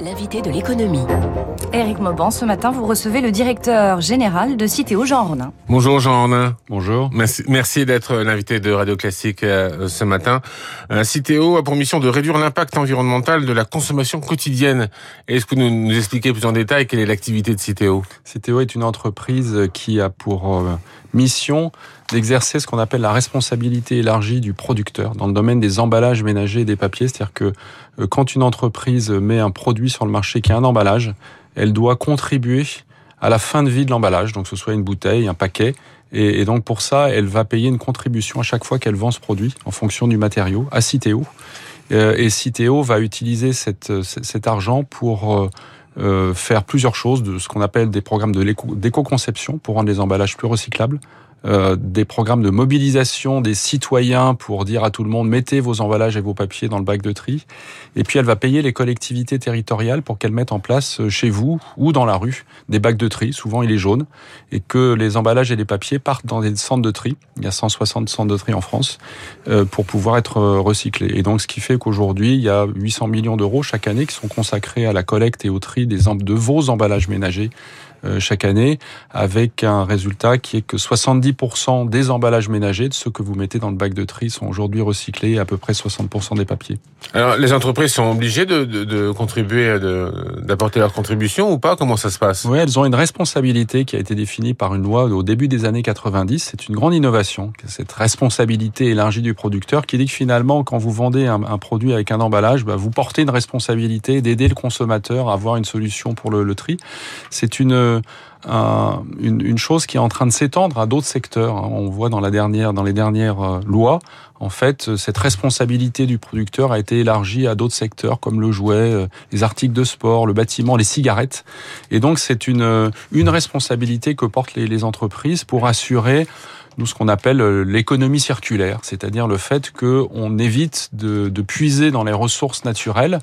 L'invité de l'économie. Éric Mauban, ce matin, vous recevez le directeur général de Citéo, Jean Ornin. Bonjour Jean Ornin. Bonjour. Merci, merci d'être l'invité de Radio Classique euh, ce matin. Euh, Citéo a pour mission de réduire l'impact environnemental de la consommation quotidienne. Est-ce que vous nous, expliquez plus en détail quelle est l'activité de Citéo Citéo est une entreprise qui a pour euh, mission d'exercer ce qu'on appelle la responsabilité élargie du producteur dans le domaine des emballages ménagers et des papiers. C'est-à-dire que quand une entreprise met un produit sur le marché qui a un emballage, elle doit contribuer à la fin de vie de l'emballage, donc que ce soit une bouteille, un paquet, et, donc pour ça, elle va payer une contribution à chaque fois qu'elle vend ce produit en fonction du matériau à Citeo. Euh, et Citeo va utiliser cet argent pour euh, faire plusieurs choses, de ce qu'on appelle des programmes d'éco-conception pour rendre les emballages plus recyclables, euh, des programmes de mobilisation des citoyens pour dire à tout le monde mettez vos emballages et vos papiers dans le bac de tri. Et puis elle va payer les collectivités territoriales pour qu'elles mettent en place euh, chez vous ou dans la rue des bacs de tri. Souvent il est jaune et que les emballages et les papiers partent dans des centres de tri. Il y a 160 centres de tri en France euh, pour pouvoir être recyclés. Et donc ce qui fait qu'aujourd'hui il y a 800 millions d'euros chaque année qui sont consacrés à la collecte et au tri des de vos emballages ménagers euh, chaque année, avec un résultat qui est que 70% des emballages ménagers, de ceux que vous mettez dans le bac de tri, sont aujourd'hui recyclés, et à peu près 60% des papiers. Alors, les entreprises sont obligées de, de, de contribuer, d'apporter leur contribution ou pas? Comment ça se passe? Oui, elles ont une responsabilité qui a été définie par une loi au début des années 90. C'est une grande innovation, cette responsabilité élargie du producteur qui dit que finalement, quand vous vendez un, un produit avec un emballage, bah, vous portez une responsabilité d'aider le consommateur à avoir une solution pour le, le tri. C'est une une, chose qui est en train de s'étendre à d'autres secteurs. On voit dans les dernières euh, lois, en fait, cette responsabilité du producteur a été élargie à d'autres secteurs comme le jouet, euh, les articles de sport, le bâtiment, les cigarettes. Et donc, c'est une euh, une responsabilité que portent les, entreprises pour assurer nous ce qu'on appelle l'économie circulaire, c'est-à-dire le fait qu'on évite de, puiser dans les ressources naturelles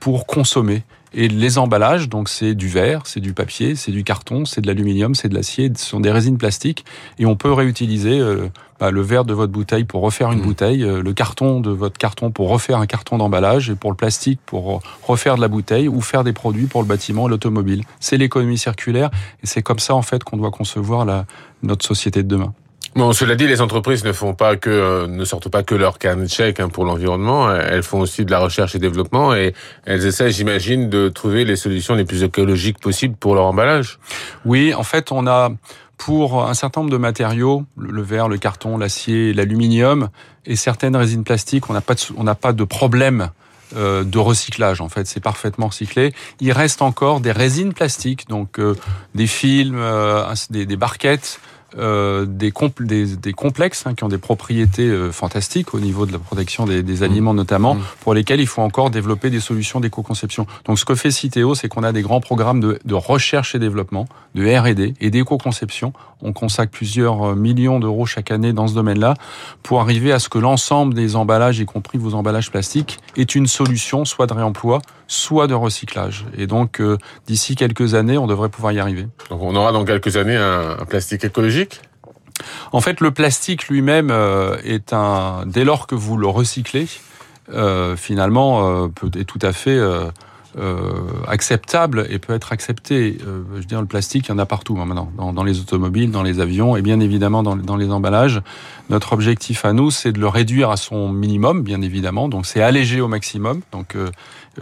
pour consommer. Et les emballages, donc c'est du verre, c'est du papier, c'est du carton, c'est de l'aluminium, c'est de l'acier, ce sont des résines plastiques. Et on peut réutiliser euh, bah, le verre de votre bouteille pour refaire une mmh. bouteille, euh, le carton de votre carton pour refaire un carton d'emballage, et pour le plastique pour refaire de la bouteille ou faire des produits pour le bâtiment, l'automobile. C'est l'économie circulaire et c'est comme ça en fait qu'on doit concevoir la, notre société de demain. Bon, cela dit, les entreprises ne font pas que, euh, ne sortent pas que leur carnet de chèques hein, pour l'environnement. Elles font aussi de la recherche et développement et elles essaient, j'imagine, de trouver les solutions les plus écologiques possibles pour leur emballage. Oui, en fait, on a pour un certain nombre de matériaux, le verre, le carton, l'acier, l'aluminium et certaines résines plastiques, on n'a pas de, on n'a pas de problème euh, de recyclage. En fait, c'est parfaitement recyclé. Il reste encore des résines plastiques, donc euh, des films, des, des barquettes euh, des, des, complexes hein, qui ont des propriétés euh, fantastiques au niveau de la protection des, des aliments mmh. notamment, mmh. pour lesquels il faut encore développer des solutions d'éco-conception. Donc ce que fait Citeo, c'est qu'on a des grands programmes de, de recherche et développement, de R&D et d'éco-conception. On consacre plusieurs euh, millions d'euros chaque année dans ce domaine-là pour arriver à ce que l'ensemble des emballages, y compris vos emballages plastiques, est une solution soit de réemploi, soit de recyclage. Et donc, d'ici quelques années, on devrait pouvoir y arriver. Donc, on aura dans quelques années un, un plastique écologique? En fait, le plastique lui-même euh, est un. Dès lors que vous le recyclez, euh, finalement, euh, peut, est tout à fait acceptable et peut être accepté. je veux dire, le plastique, il y en a partout hein, maintenant, dans, les automobiles, dans les avions et bien évidemment dans, dans les emballages. Notre objectif à nous, c'est de le réduire à son minimum, bien évidemment. Donc, c'est alléger au maximum. Donc,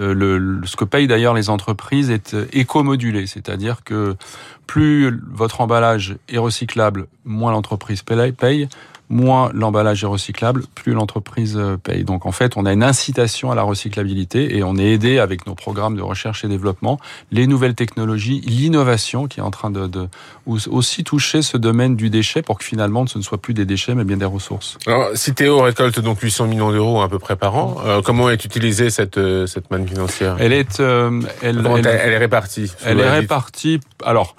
euh, le, ce que payent d'ailleurs les entreprises est euh, éco-modulé, c'est-à-dire que plus votre emballage est recyclable, moins l'entreprise paye, moins l'emballage est recyclable, plus l'entreprise euh, paye. Donc en fait, on a une incitation à la recyclabilité et on est aidé avec nos programmes de recherche et développement, les nouvelles technologies, l'innovation qui est en train de, de, aussi toucher ce domaine du déchet pour que finalement ce ne soit plus des déchets mais bien des ressources. Alors Citéo récolte donc 800 millions d'euros à peu près par an. Euh, comment est utilisée cette euh, cette manne financière? Elle est elle, elle, elle, elle, est répartie? Elle est répartie. Alors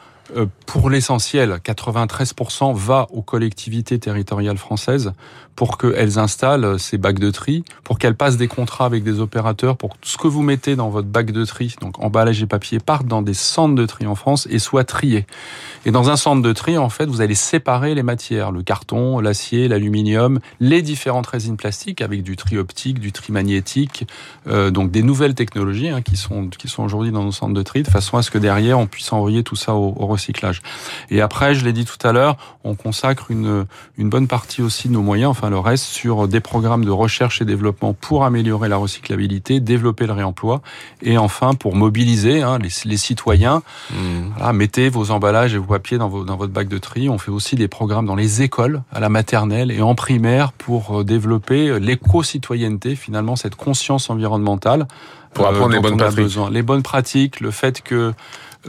pour l'essentiel, 93% va aux collectivités territoriales françaises pour qu'elles installent ces bacs de tri, pour qu'elles passent des contrats avec des opérateurs, pour que ce que vous mettez dans votre bac de tri, donc emballage et papier, parte dans des centres de tri en France et soit trié. Et dans un centre de tri, en fait, vous allez séparer les matières, le carton, l'acier, l'aluminium, les différentes résines plastiques avec du tri optique, du tri magnétique, euh, donc des nouvelles technologies hein, qui sont qui sont aujourd'hui dans nos centres de tri, de façon à ce que derrière on puisse envoyer tout ça au, au recyclage. Et après, je l'ai dit tout à l'heure, on consacre une une bonne partie aussi de nos moyens, enfin le reste, sur des programmes de recherche et développement pour améliorer la recyclabilité, développer le réemploi, et enfin pour mobiliser hein, les, les, citoyens. Mmh. Voilà, mettez vos emballages et vos papiers dans, vos, dans votre bac de tri. On fait aussi des programmes dans les écoles, à la maternelle et en primaire pour euh, développer l'éco-citoyenneté, finalement cette conscience environnementale. Pour apprendre euh, les bonnes pratiques. Besoin. Les bonnes pratiques, le fait que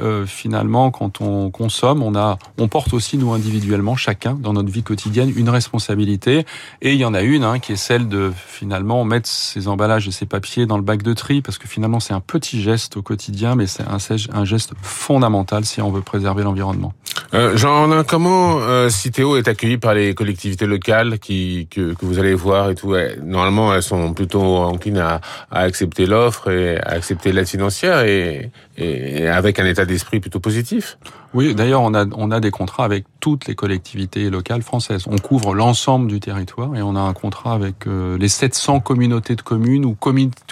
euh, finalement, quand on consomme, on a, on porte aussi nous individuellement, chacun dans notre vie quotidienne, une responsabilité. Et il y en a une hein, qui est celle de finalement mettre ses emballages et ses papiers dans le bac de tri, parce que finalement c'est un petit geste au quotidien, mais c'est un, geste fondamental si on veut préserver l'environnement. Euh, Jean, comment euh, Citeo est accueilli par les collectivités locales que, vous allez voir et tout Normalement, elles sont plutôt enclines à, à accepter l'offre et à accepter l'aide financière et, et avec un état d'esprit plutôt positif. Oui, d'ailleurs, on a, on a des contrats avec toutes les collectivités locales françaises. On couvre l'ensemble du territoire et on a un contrat avec euh, les 700 communautés de communes ou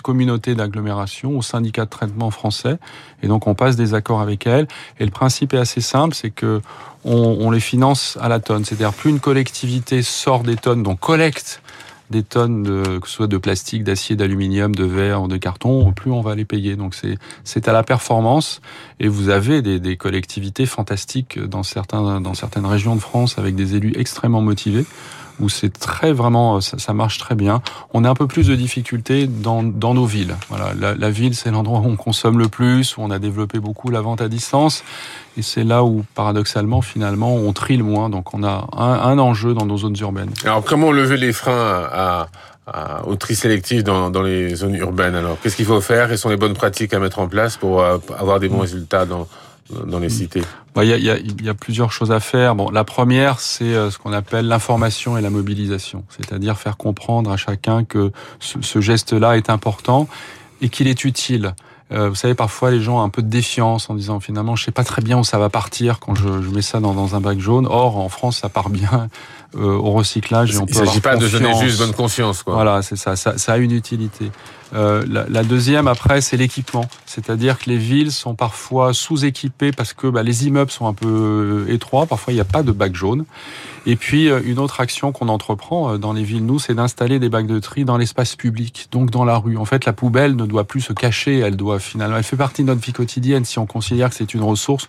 communautés d'agglomération ou syndicats de traitement français. Et donc, on passe des accords avec elles. Et le principe est assez simple, c'est que on les finance à la tonne. C'est-à-dire, plus une collectivité sort des tonnes, donc collecte des tonnes, de, que ce soit de plastique, d'acier, d'aluminium, de verre, de carton, plus on va les payer. Donc c'est à la performance. Et vous avez des, des collectivités fantastiques dans certains dans certaines régions de France avec des élus extrêmement motivés où c'est très vraiment, ça, ça, marche très bien. On a un peu plus de difficultés dans, nos villes. Voilà, la, ville, c'est l'endroit où on consomme le plus, où on a développé beaucoup la vente à distance, et c'est là où, paradoxalement, finalement, on trie le moins. Donc, on a un, enjeu dans nos zones urbaines. Alors, comment lever les freins à, au tri sélectif dans, dans les zones urbaines Alors, qu'est-ce qu'il faut faire? Quelles sont les bonnes pratiques à mettre en place pour euh, avoir des bons résultats dans dans les cités Il y, a, y, a, y, a, plusieurs choses à faire. Bon, la première, c'est euh, ce qu'on appelle l'information et la mobilisation, c'est-à-dire faire comprendre à chacun que ce, ce geste-là est important et qu'il est utile. Euh, vous savez, parfois les gens ont un peu de défiance en disant finalement, je sais pas très bien où ça va partir quand je, je mets ça dans, dans, un bac jaune. Or, en France, ça part bien euh, au recyclage. Et on Il ne s'agit pas confiance. de donner juste bonne conscience. Quoi. Voilà, c'est ça, ça, ça. a une utilité. Euh, la, la, deuxième, après, c'est l'équipement. C'est-à-dire que les villes sont parfois sous-équipées parce que bah, les immeubles sont un peu étroits. Parfois, il n'y a pas de bac jaune. Et puis, euh, une autre action qu'on entreprend euh, dans les villes, nous, c'est d'installer des bacs de tri dans l'espace public, donc dans la rue. En fait, la poubelle ne doit plus se cacher. Elle doit finalement, elle fait partie de notre vie quotidienne. Si on considère que c'est une ressource,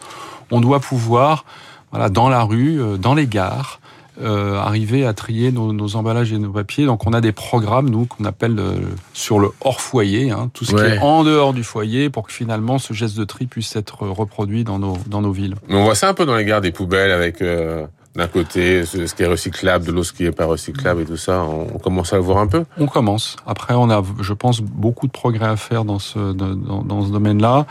on doit pouvoir, voilà, dans la rue, dans les gares, euh, arriver à trier nos, nos, emballages et nos papiers. Donc on a des programmes, nous, qu'on appelle euh, sur le hors foyer, hein, tout ce ouais. qui est en dehors du foyer, pour que finalement ce geste de tri puisse être reproduit dans nos, dans nos villes. Mais on voit ça un peu dans les gares des poubelles avec... Euh d'un côté ce qui est recyclable, de l'autre ce qui est pas recyclable et tout ça, on, commence à le voir un peu. On commence. Après, on a, je pense, beaucoup de progrès à faire dans ce dans, dans ce domaine-là.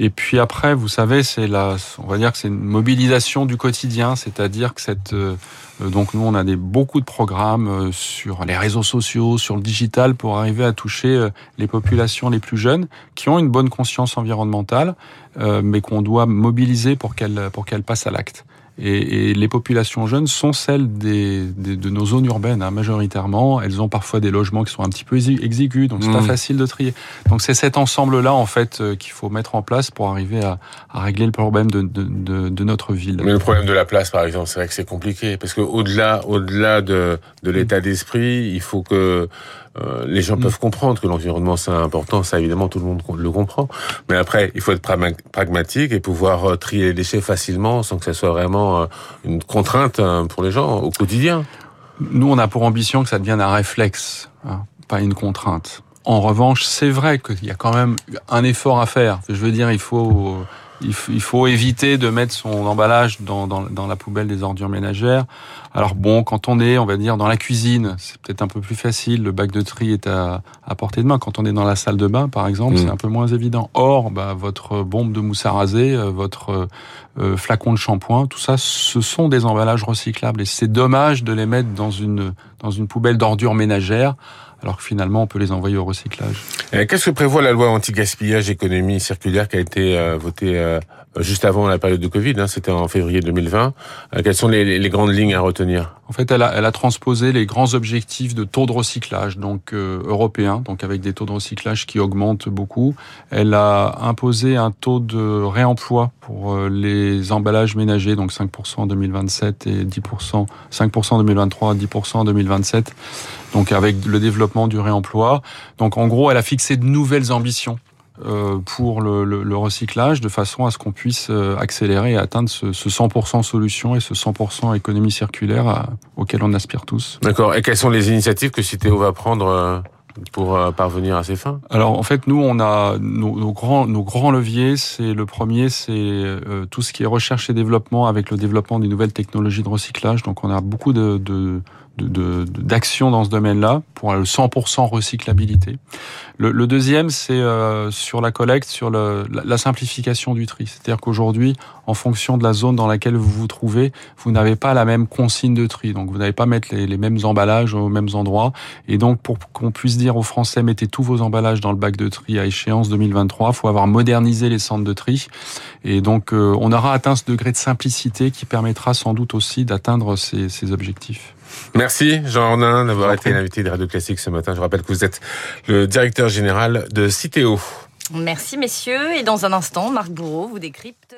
Et puis après, vous savez, c'est la, on va dire que c'est une mobilisation du quotidien, c'est-à-dire que cette, euh, donc nous on a des beaucoup de programmes euh, sur les réseaux sociaux, sur le digital pour arriver à toucher euh, les populations les plus jeunes qui ont une bonne conscience environnementale, euh, mais qu'on doit mobiliser pour qu'elles pour qu'elles passent à l'acte. Et, et, les populations jeunes sont celles des, des, de nos zones urbaines, hein, majoritairement. Elles ont parfois des logements qui sont un petit peu exigus, donc c'est mmh. pas facile de trier. Donc c'est cet ensemble-là, en fait, euh, qu'il faut mettre en place pour arriver à, à régler le problème de, de, de, de, notre ville. Mais le problème de la place, par exemple, c'est vrai que c'est compliqué, parce que au-delà, au-delà de, de l'état d'esprit, il faut que euh, les gens mmh. peuvent comprendre que l'environnement c'est important, ça évidemment tout le monde le comprend. Mais après, il faut être pragmatique et pouvoir euh, trier les déchets facilement sans que ça soit vraiment euh, une contrainte pour les gens au quotidien. Nous, on a pour ambition que ça devienne un réflexe, hein, pas une contrainte. En revanche, c'est vrai qu'il y a quand même un effort à faire. Je veux dire, il faut il, faut éviter de mettre son emballage dans, dans, dans, la poubelle des ordures ménagères. Alors bon, quand on est, on va dire, dans la cuisine, c'est peut-être un peu plus facile. Le bac de tri est à, à portée de main. Quand on est dans la salle de bain, par exemple, mm. c'est un peu moins évident. Or, bah, votre bombe de mousse à raser, euh, votre euh, flacon de shampoing, tout ça, ce sont des emballages recyclables. Et c'est dommage de les mettre dans une, dans une poubelle d'ordures ménagères alors que finalement on peut les envoyer au recyclage. Qu'est-ce que prévoit la loi anti-gaspillage économie circulaire qui a été euh, votée euh, juste avant la période de Covid, hein, c'était en février 2020 euh, Quelles sont les, grandes lignes à retenir? En fait, elle a, elle a, transposé les grands objectifs de taux de recyclage, donc euh, européens, donc avec des taux de recyclage qui augmentent beaucoup. Elle a imposé un taux de réemploi pour les emballages ménagers, donc 5% en 2027 et 10%, 5% en 2023, 10% en 2027 donc avec le développement du réemploi. Donc en gros, elle a fixé de nouvelles ambitions euh, pour le, le, recyclage de façon à ce qu'on puisse euh, accélérer et atteindre ce, ce 100% solution et ce 100% économie circulaire à, auquel on aspire tous. D'accord. Et quelles sont les initiatives que Citéo va prendre euh, pour parvenir à ces fins? Alors en fait, nous, on a nos, nos grands, nos grands leviers. C'est le premier, c'est euh, tout ce qui est recherche et développement avec le développement des nouvelles technologies de recyclage. Donc on a beaucoup de, de d'actions dans ce domaine-là pour le 100% recyclabilité. Le, le deuxième, c'est euh, sur la collecte, sur le, la, simplification du tri. C'est-à-dire qu'aujourd'hui, en fonction de la zone dans laquelle vous vous trouvez, vous n'avez pas la même consigne de tri. Donc, vous n'avez pas mettre les, les, mêmes emballages aux mêmes endroits. Et donc, pour qu'on puisse dire aux Français, mettez tous vos emballages dans le bac de tri à échéance 2023, il faut avoir modernisé les centres de tri. Et donc, euh, on aura atteint ce degré de simplicité qui permettra sans doute aussi d'atteindre ces, ces objectifs. Merci Jean Ornin d'avoir été l'invité de Radio Classique ce matin. Je rappelle que vous êtes le directeur général de Citéo. Merci messieurs et dans un instant, Marc Bourreau vous décrypte